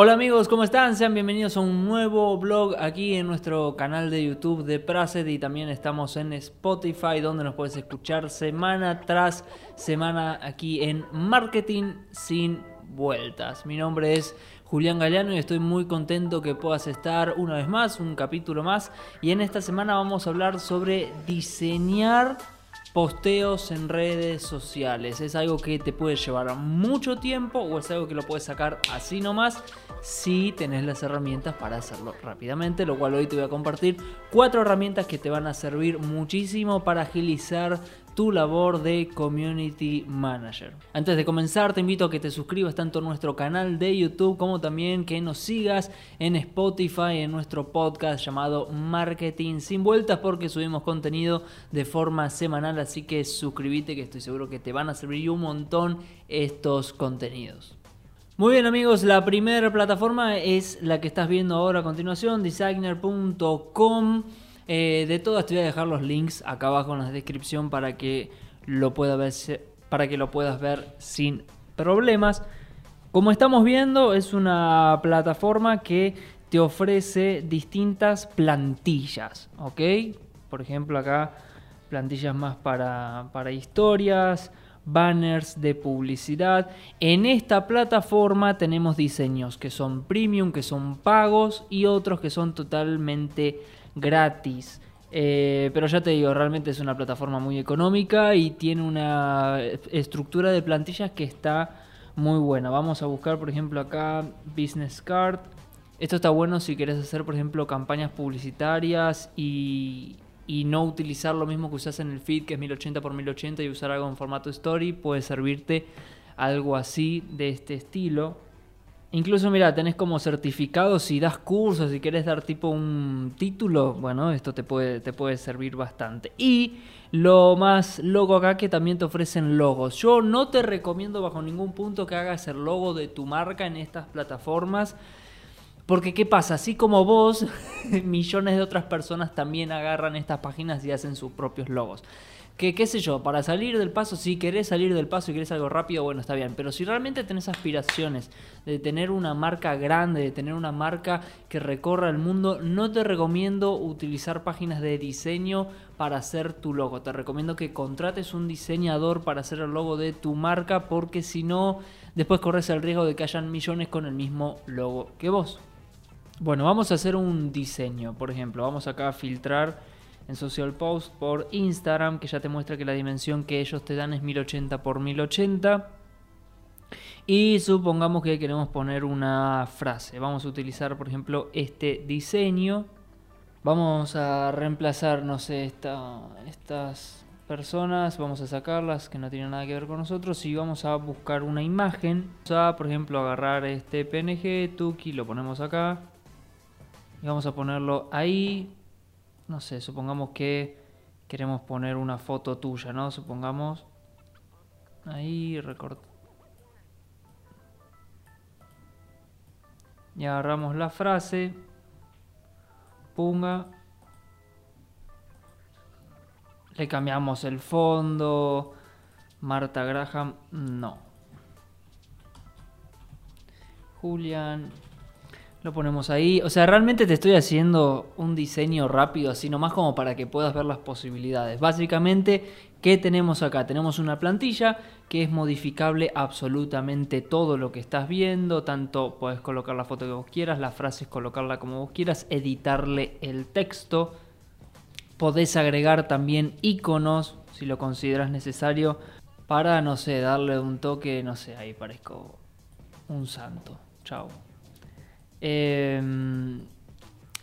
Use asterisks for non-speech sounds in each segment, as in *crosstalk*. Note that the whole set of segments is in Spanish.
Hola amigos, ¿cómo están? Sean bienvenidos a un nuevo blog aquí en nuestro canal de YouTube de Praset y también estamos en Spotify donde nos puedes escuchar semana tras semana aquí en Marketing sin vueltas. Mi nombre es Julián Galeano y estoy muy contento que puedas estar una vez más, un capítulo más y en esta semana vamos a hablar sobre diseñar posteos en redes sociales. ¿Es algo que te puede llevar mucho tiempo o es algo que lo puedes sacar así nomás si tenés las herramientas para hacerlo rápidamente? Lo cual hoy te voy a compartir cuatro herramientas que te van a servir muchísimo para agilizar tu labor de community manager. Antes de comenzar, te invito a que te suscribas tanto a nuestro canal de YouTube como también que nos sigas en Spotify en nuestro podcast llamado Marketing sin vueltas porque subimos contenido de forma semanal, así que suscríbete que estoy seguro que te van a servir un montón estos contenidos. Muy bien amigos, la primera plataforma es la que estás viendo ahora a continuación, designer.com. Eh, de todas te voy a dejar los links acá abajo en la descripción para que lo ver, para que lo puedas ver sin problemas. Como estamos viendo, es una plataforma que te ofrece distintas plantillas, ¿ok? Por ejemplo, acá plantillas más para, para historias, banners de publicidad. En esta plataforma tenemos diseños que son premium, que son pagos y otros que son totalmente gratis. Eh, pero ya te digo, realmente es una plataforma muy económica y tiene una estructura de plantillas que está muy buena. Vamos a buscar, por ejemplo, acá Business Card. Esto está bueno si quieres hacer, por ejemplo, campañas publicitarias y, no utilizar lo mismo que usas en el feed, que es 1080 x 1080, y usar algo en formato story. Puede servirte algo así de este estilo. Incluso, mira, tenés como certificado si das cursos, si querés dar tipo un título, bueno, esto te puede, te puede servir bastante. Y lo más loco acá que también te ofrecen logos. Yo no te recomiendo bajo ningún punto que hagas el logo de tu marca en estas plataformas. Porque ¿qué pasa? Así como vos, *laughs* millones de otras personas también agarran estas páginas y hacen sus propios logos que qué sé yo, para salir del paso, si querés salir del paso y querés algo rápido, bueno, está bien, pero si realmente tenés aspiraciones de tener una marca grande, de tener una marca que recorra el mundo, no te recomiendo utilizar páginas de diseño para hacer tu logo, te recomiendo que contrates un diseñador para hacer el logo de tu marca, porque si no, después corres el riesgo de que hayan millones con el mismo logo que vos. Bueno, vamos a hacer un diseño, por ejemplo, vamos acá a filtrar en Social Post por Instagram, que ya te muestra que la dimensión que ellos te dan es 1080 x 1080. Y supongamos que queremos poner una frase. Vamos a utilizar, por ejemplo, este diseño. Vamos a reemplazar, no sé, estas personas. Vamos a sacarlas que no tienen nada que ver con nosotros. Y vamos a buscar una imagen. Vamos a, por ejemplo, agarrar este PNG, Tuki, lo ponemos acá. Y vamos a ponerlo ahí no sé, supongamos que queremos poner una foto tuya, ¿no? Supongamos ahí recorta. Y agarramos la frase, punga, le cambiamos el fondo, Marta Graham, no. Julian lo ponemos ahí. O sea, realmente te estoy haciendo un diseño rápido, así nomás como para que puedas ver las posibilidades. Básicamente, ¿qué tenemos acá? Tenemos una plantilla que es modificable absolutamente todo lo que estás viendo. Tanto puedes colocar la foto que vos quieras, las frases colocarla como vos quieras, editarle el texto. Podés agregar también iconos si lo consideras necesario para, no sé, darle un toque, no sé, ahí parezco un santo. Chao. Em,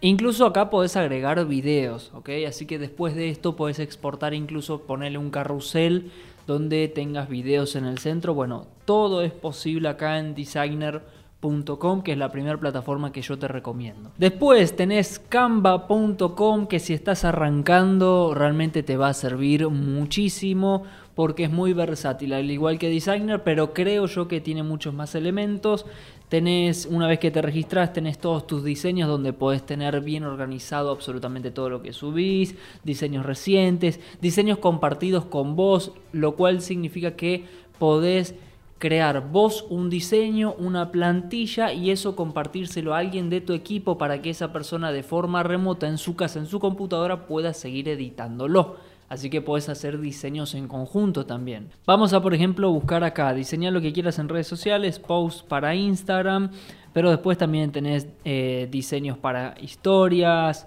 incluso acá podés agregar videos, ¿ok? Así que después de esto podés exportar, incluso ponerle un carrusel donde tengas videos en el centro. Bueno, todo es posible acá en designer.com, que es la primera plataforma que yo te recomiendo. Después tenés canva.com, que si estás arrancando realmente te va a servir muchísimo porque es muy versátil, al igual que Designer, pero creo yo que tiene muchos más elementos. Tenés, una vez que te registras, tenés todos tus diseños donde podés tener bien organizado absolutamente todo lo que subís, diseños recientes, diseños compartidos con vos, lo cual significa que podés crear vos un diseño, una plantilla y eso compartírselo a alguien de tu equipo para que esa persona de forma remota en su casa, en su computadora, pueda seguir editándolo. Así que puedes hacer diseños en conjunto también. Vamos a, por ejemplo, buscar acá, diseñar lo que quieras en redes sociales, posts para Instagram, pero después también tenés eh, diseños para historias,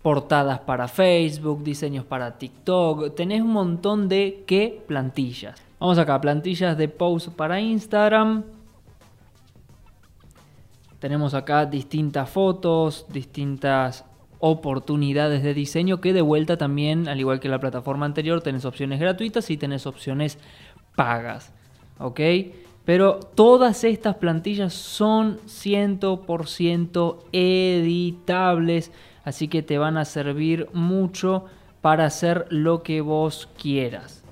portadas para Facebook, diseños para TikTok. Tenés un montón de qué plantillas. Vamos acá, plantillas de post para Instagram. Tenemos acá distintas fotos, distintas oportunidades de diseño que de vuelta también, al igual que la plataforma anterior, tenés opciones gratuitas y tenés opciones pagas. ¿Ok? Pero todas estas plantillas son 100% editables, así que te van a servir mucho para hacer lo que vos quieras.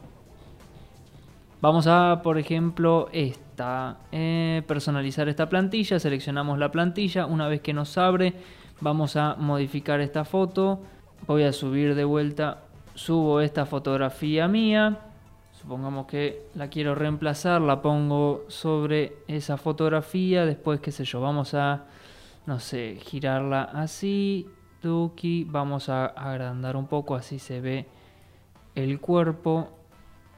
Vamos a, por ejemplo, esta, eh, personalizar esta plantilla, seleccionamos la plantilla, una vez que nos abre, vamos a modificar esta foto, voy a subir de vuelta, subo esta fotografía mía, supongamos que la quiero reemplazar, la pongo sobre esa fotografía, después qué sé yo, vamos a, no sé, girarla así, tuki, vamos a agrandar un poco, así se ve el cuerpo,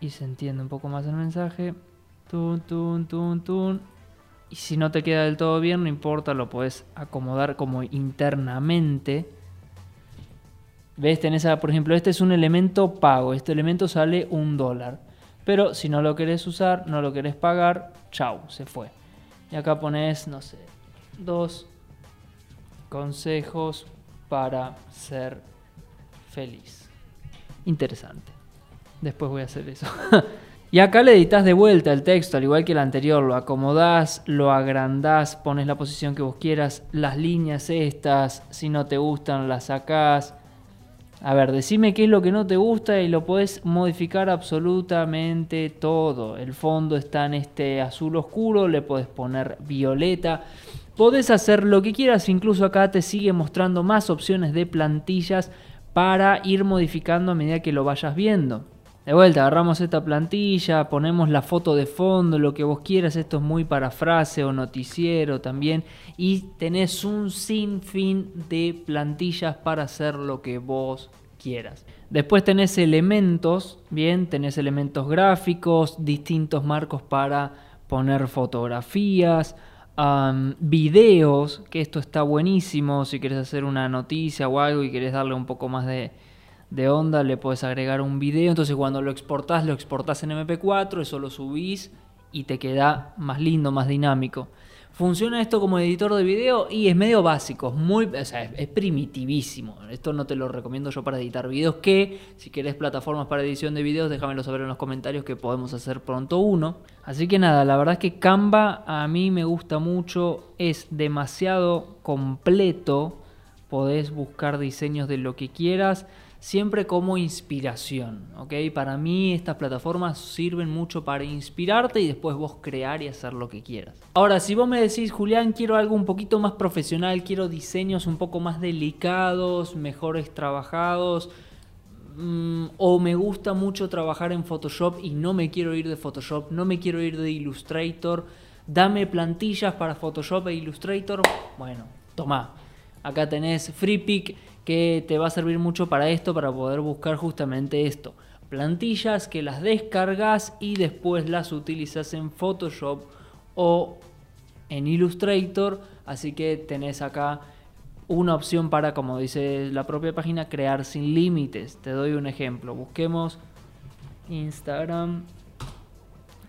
y se entiende un poco más el mensaje. Tun, tun, tun, tun. Y si no te queda del todo bien, no importa, lo puedes acomodar como internamente. ¿Ves? Tenés, por ejemplo, este es un elemento pago. Este elemento sale un dólar. Pero si no lo querés usar, no lo querés pagar, chau, se fue. Y acá pones, no sé, dos consejos para ser feliz. Interesante. Después voy a hacer eso. *laughs* y acá le editas de vuelta el texto, al igual que el anterior. Lo acomodás, lo agrandás, pones la posición que vos quieras. Las líneas estas, si no te gustan, las sacás. A ver, decime qué es lo que no te gusta y lo puedes modificar absolutamente todo. El fondo está en este azul oscuro, le puedes poner violeta. Podés hacer lo que quieras, incluso acá te sigue mostrando más opciones de plantillas para ir modificando a medida que lo vayas viendo. De vuelta, agarramos esta plantilla, ponemos la foto de fondo, lo que vos quieras, esto es muy para frase o noticiero también, y tenés un sinfín de plantillas para hacer lo que vos quieras. Después tenés elementos, bien, tenés elementos gráficos, distintos marcos para poner fotografías, videos, que esto está buenísimo si quieres hacer una noticia o algo y querés darle un poco más de, de onda, le puedes agregar un video. Entonces cuando lo exportás, lo exportás en MP4, eso lo subís y te queda más lindo, más dinámico. ¿Funciona esto como editor de video? Y es medio básico, muy, es, primitivísimo. Esto no te lo recomiendo yo para editar videos, que si querés plataformas para edición de videos, déjamelo saber en los comentarios que podemos hacer pronto uno. Así que nada, la verdad es que Canva a mí me gusta mucho, es demasiado completo, podés buscar diseños de lo que quieras siempre como inspiración, ¿ok? Para mí estas plataformas sirven mucho para inspirarte y después vos crear y hacer lo que quieras. Ahora, si vos me decís, Julián, quiero algo un poquito más profesional, quiero diseños un poco más delicados, mejores trabajados, mm, o me gusta mucho trabajar en Photoshop y no me quiero ir de Photoshop, no me quiero ir de Illustrator, dame plantillas para Photoshop e Illustrator, bueno, toma. Acá tenés FreePick que te va a servir mucho para esto, para poder buscar justamente esto. Plantillas que las descargas y después las utilizas en Photoshop o en Illustrator. Así que tenés acá una opción para, como dice la propia página, crear sin límites. Te doy un ejemplo. Busquemos Instagram.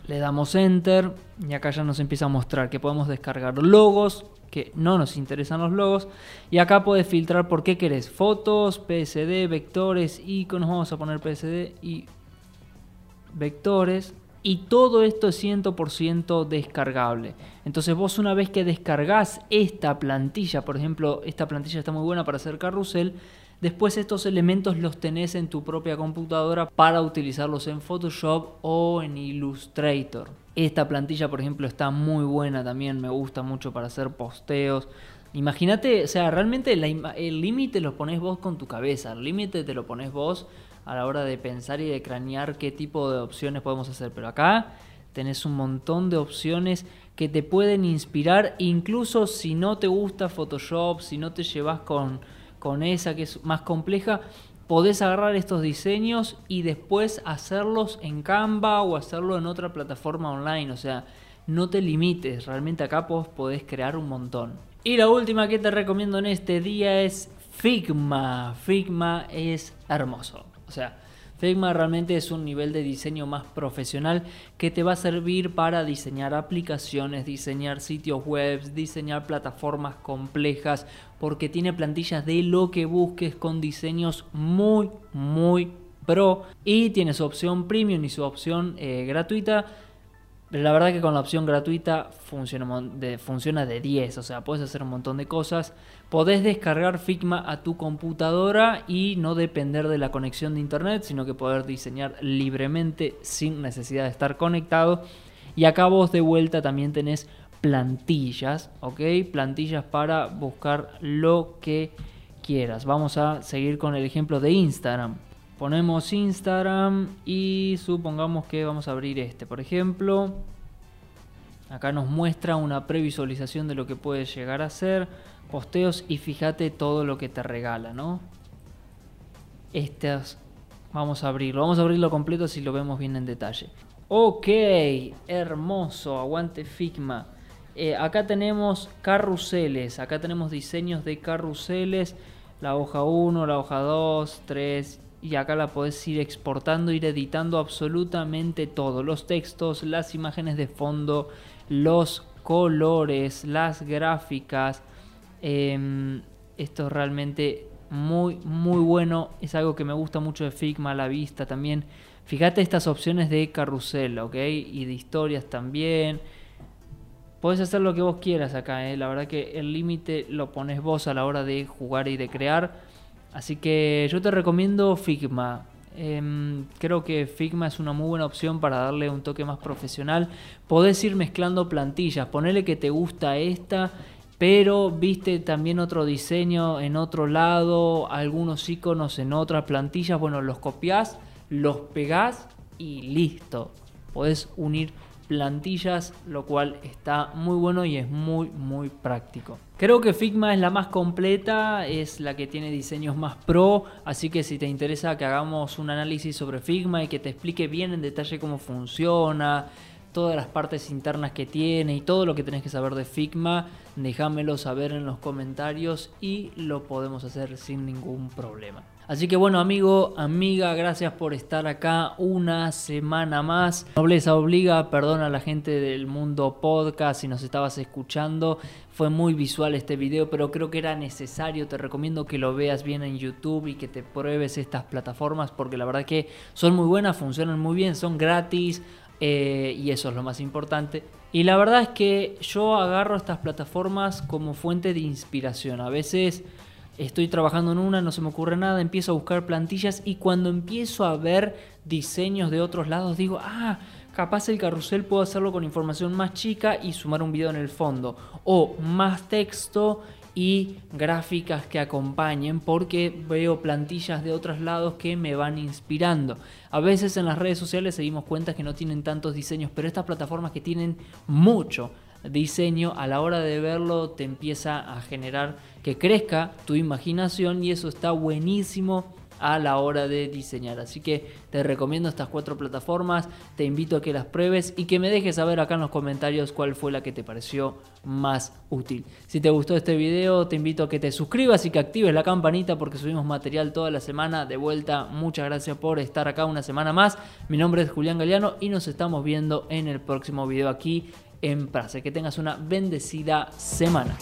Le damos enter y acá ya nos empieza a mostrar que podemos descargar logos, que no nos interesan los logos. Y acá puedes filtrar por qué querés. Fotos, PSD, vectores, iconos. Vamos a poner PSD y vectores. Y todo esto es 100% descargable. Entonces vos una vez que descargas esta plantilla, por ejemplo, esta plantilla está muy buena para hacer carrusel, después estos elementos los tenés en tu propia computadora para utilizarlos en Photoshop o en Illustrator. Esta plantilla, por ejemplo, está muy buena también, me gusta mucho para hacer posteos. Imagínate, o sea, realmente el límite lo pones vos con tu cabeza, el límite te lo pones vos a la hora de pensar y de cranear qué tipo de opciones podemos hacer. Pero acá tenés un montón de opciones que te pueden inspirar, incluso si no te gusta Photoshop, si no te llevas con, con esa que es más compleja, podés agarrar estos diseños y después hacerlos en Canva o hacerlo en otra plataforma online. O sea, no te limites, realmente acá podés crear un montón. Y la última que te recomiendo en este día es Figma. Figma es hermoso. O sea, Figma realmente es un nivel de diseño más profesional que te va a servir para diseñar aplicaciones, diseñar sitios web, diseñar plataformas complejas, porque tiene plantillas de lo que busques con diseños muy, muy pro. Y tiene su opción premium y su opción eh, gratuita la verdad que con la opción gratuita funciona de, funciona de 10, o sea, puedes hacer un montón de cosas. Podés descargar Figma a tu computadora y no depender de la conexión de internet, sino que poder diseñar libremente sin necesidad de estar conectado. Y acá vos de vuelta también tenés plantillas, ¿ok? Plantillas para buscar lo que quieras. Vamos a seguir con el ejemplo de Instagram. Ponemos Instagram y supongamos que vamos a abrir este, por ejemplo. Acá nos muestra una previsualización de lo que puede llegar a ser. Posteos y fíjate todo lo que te regala, ¿no? Estas, vamos a abrirlo. Vamos a abrirlo completo si lo vemos bien en detalle. Ok, hermoso, aguante Figma. Eh, acá tenemos carruseles, acá tenemos diseños de carruseles. La hoja 1, la hoja 2, 3 y acá la podés ir exportando, ir editando absolutamente todo, los textos, las imágenes de fondo, los colores, las gráficas. Em, esto es realmente muy, muy bueno. Es algo que me gusta mucho de Figma, la vista también. Fíjate estas opciones de carrusel, ¿ok? Y de historias también. Puedes hacer lo que vos quieras acá, ¿eh? La verdad que el límite lo pones vos a la hora de jugar y de crear. Así que yo te recomiendo Figma. Em, creo que Figma es una muy buena opción para darle un toque más profesional. Podés ir mezclando plantillas, ponele que te gusta esta, pero viste también otro diseño en otro lado, algunos iconos en otras plantillas. Bueno, los copias, los pegás y listo. Podés unir plantillas, lo cual está muy bueno y es muy muy práctico. Creo que Figma es la más completa, es la que tiene diseños más pro, así que si te interesa que hagamos un análisis sobre Figma y que te explique bien en detalle cómo funciona, todas las partes internas que tiene y todo lo que tenés que saber de Figma, déjamelo saber en los comentarios y lo podemos hacer sin ningún problema. Así que bueno, amigo, amiga, gracias por estar acá una semana más. Nobleza obliga, perdona a la gente del mundo podcast si nos estabas escuchando. Fue muy visual este video, pero creo que era necesario. Te recomiendo que lo veas bien en YouTube y que te pruebes estas plataformas porque la verdad que son muy buenas, funcionan muy bien, son gratis. Eh, y eso es lo más importante. Y la verdad es que yo agarro estas plataformas como fuente de inspiración. A veces estoy trabajando en una, no se me ocurre nada, empiezo a buscar plantillas y cuando empiezo a ver diseños de otros lados digo, ah, capaz el carrusel puedo hacerlo con información más chica y sumar un video en el fondo. O más texto y gráficas que acompañen porque veo plantillas de otros lados que me van inspirando. A veces en las redes sociales se dimos cuenta que no tienen tantos diseños, pero estas plataformas que tienen mucho diseño, a la hora de verlo te empieza a generar que crezca tu imaginación y eso está buenísimo a la hora de diseñar. Así que te recomiendo estas cuatro plataformas, te invito a que las pruebes y que me dejes saber acá en los comentarios cuál fue la que te pareció más útil. Si te gustó este video, te invito a que te suscribas y que actives la campanita porque subimos material toda la semana. De vuelta, muchas gracias por estar acá una semana más. Mi nombre es Julián Galeano y nos estamos viendo en el próximo video aquí en Prase. Que tengas una bendecida semana.